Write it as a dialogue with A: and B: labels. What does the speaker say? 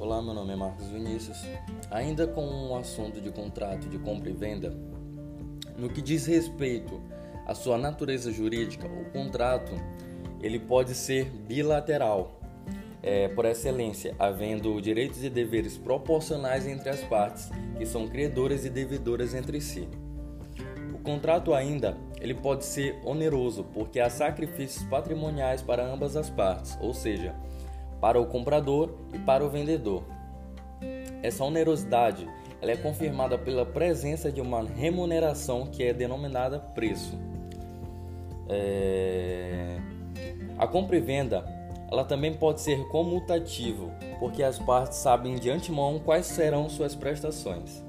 A: Olá, meu nome é Marcos Vinícius. Ainda com o assunto de contrato de compra e venda, no que diz respeito à sua natureza jurídica, o contrato ele pode ser bilateral, é, por excelência, havendo direitos e deveres proporcionais entre as partes, que são credoras e devedoras entre si. O contrato ainda ele pode ser oneroso, porque há sacrifícios patrimoniais para ambas as partes, ou seja, para o comprador e para o vendedor. Essa onerosidade ela é confirmada pela presença de uma remuneração que é denominada preço. É... A compra e venda ela também pode ser comutativo, porque as partes sabem de antemão quais serão suas prestações.